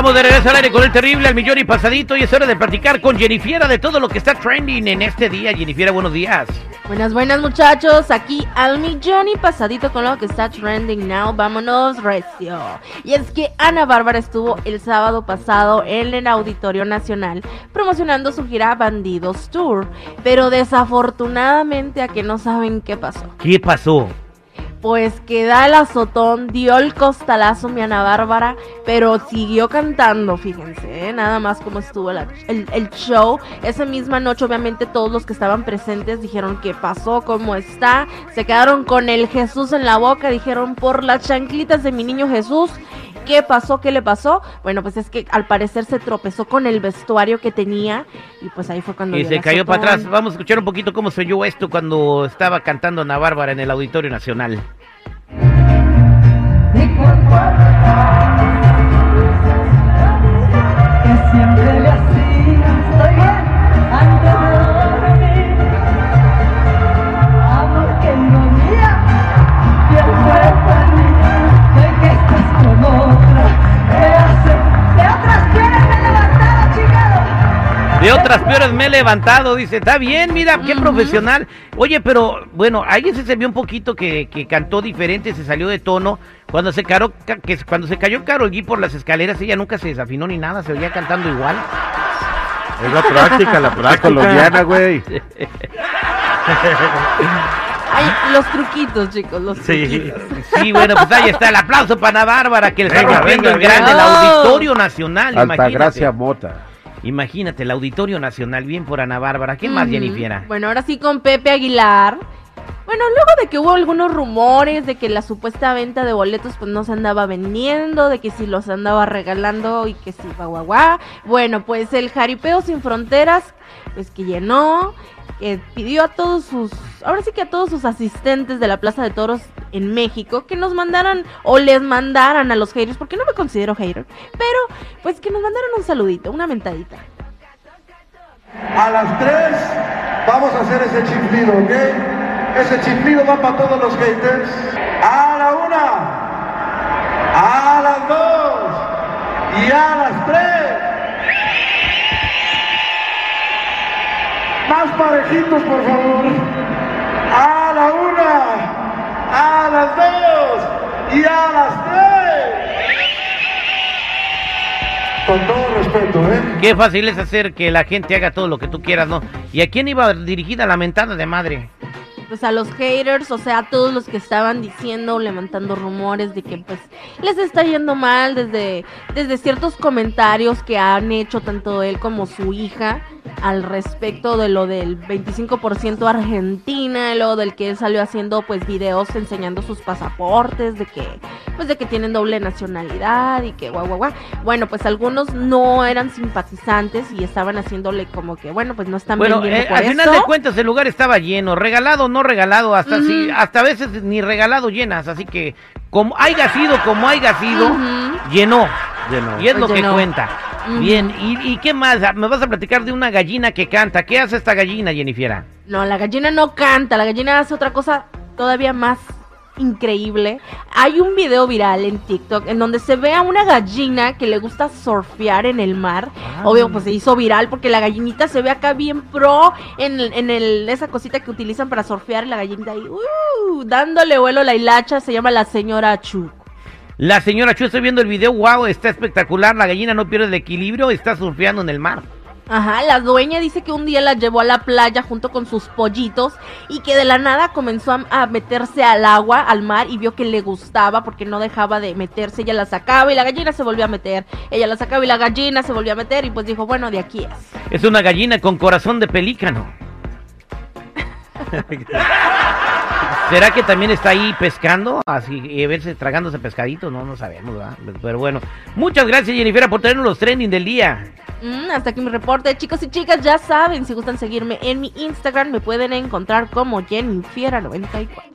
Estamos de regreso al aire con el terrible al millón y pasadito y es hora de platicar con Jennifiera de todo lo que está trending en este día. Jennifiera, buenos días. Buenas, buenas muchachos, aquí al millón y pasadito con lo que está trending now, vámonos recio. Y es que Ana Bárbara estuvo el sábado pasado en el Auditorio Nacional promocionando su gira Bandidos Tour, pero desafortunadamente a que no saben qué pasó. ¿Qué pasó? Pues que da el azotón, dio el costalazo mi Ana Bárbara, pero siguió cantando, fíjense, ¿eh? nada más como estuvo el, el show. Esa misma noche, obviamente, todos los que estaban presentes dijeron qué pasó, cómo está. Se quedaron con el Jesús en la boca, dijeron por las chanclitas de mi niño Jesús. ¿Qué pasó? ¿Qué le pasó? Bueno, pues es que al parecer se tropezó con el vestuario que tenía y pues ahí fue cuando... Y se cayó para atrás. Vamos a escuchar un poquito cómo se oyó esto cuando estaba cantando Ana Bárbara en el Auditorio Nacional. que siempre le hacía De otras peores me he levantado, dice, está bien, mira, qué profesional. Oye, pero bueno, ahí sí se vio un poquito que, que cantó diferente, se salió de tono. Cuando se, caro, ca- que, cuando se cayó Carol G por las escaleras, ella nunca se desafinó ni nada, se oía cantando igual. Es la práctica, la práctica colombiana, güey. Ay, los truquitos, chicos, los truquitos. Sí, bueno, pues ahí está el aplauso para Ana Bárbara, que le está rompiendo el grande, el. Auditorio Nacional. Altagracia Imagínate, Mota. Imagínate, el Auditorio Nacional, bien por Ana Bárbara. ¿Quién más. Jennifiera? Bueno, ahora sí con Pepe Aguilar. Bueno, luego de que hubo algunos rumores de que la supuesta venta de boletos pues no se andaba vendiendo, de que si los andaba regalando y que si guau guau. Bueno, pues el Jaripeo Sin Fronteras, pues que llenó, eh, pidió a todos sus, ahora sí que a todos sus asistentes de la Plaza de Toros en México que nos mandaran o les mandaran a los haters, porque no me considero hater, pero pues que nos mandaran un saludito, una mentadita. A las 3 vamos a hacer ese chiflido, ¿ok? Ese chiflido va para todos los haters. A la una, a las dos y a las tres. Más parejitos, por favor. A la una, a las dos y a las tres. Con todo respeto, ¿eh? Qué fácil es hacer que la gente haga todo lo que tú quieras, ¿no? ¿Y a quién iba dirigida la mentada de madre? Pues a los haters, o sea, a todos los que estaban diciendo, levantando rumores de que pues les está yendo mal desde, desde ciertos comentarios que han hecho tanto él como su hija al respecto de lo del 25% Argentina, lo del que él salió haciendo pues videos enseñando sus pasaportes, de que pues de que tienen doble nacionalidad y que guau guau guau. Bueno, pues algunos no eran simpatizantes y estaban haciéndole como que bueno, pues no están Bueno, vendiendo eh, por al final de cuentas el lugar estaba lleno, regalado o no regalado, hasta sí, hasta a veces ni regalado llenas, así que como haya sido, como haya sido, Ujú. llenó. Llenó. Y es lo que cuenta. Bien, ¿y, y qué más? Me vas a platicar de una gallina que canta. ¿Qué hace esta gallina, Jennifiera? No, la gallina no canta, la gallina hace otra cosa todavía más increíble. Hay un video viral en TikTok en donde se ve a una gallina que le gusta surfear en el mar. Ah. Obvio, pues se hizo viral porque la gallinita se ve acá bien pro en, en el, esa cosita que utilizan para surfear. La gallinita ahí, uh, dándole vuelo a la hilacha, se llama la señora Chu. La señora Chu, estoy viendo el video, wow, está espectacular, la gallina no pierde el equilibrio, está surfeando en el mar. Ajá, la dueña dice que un día la llevó a la playa junto con sus pollitos y que de la nada comenzó a, meterse al agua, al mar y vio que le gustaba porque no dejaba de meterse. Ella la sacaba y la gallina se volvió a meter. Ella la sacaba y la gallina se volvió a meter y pues dijo, bueno, de aquí es. Es una gallina con corazón de pelícano. ¿Será que también está ahí pescando? Así, y verse tragándose pescaditos, no, no sabemos, ¿verdad? Pero bueno, muchas gracias Jennifer por traernos los trending del día. Mm, hasta aquí mi reporte, chicos y chicas, ya saben, si gustan seguirme en mi Instagram me pueden encontrar como Jennifiera94.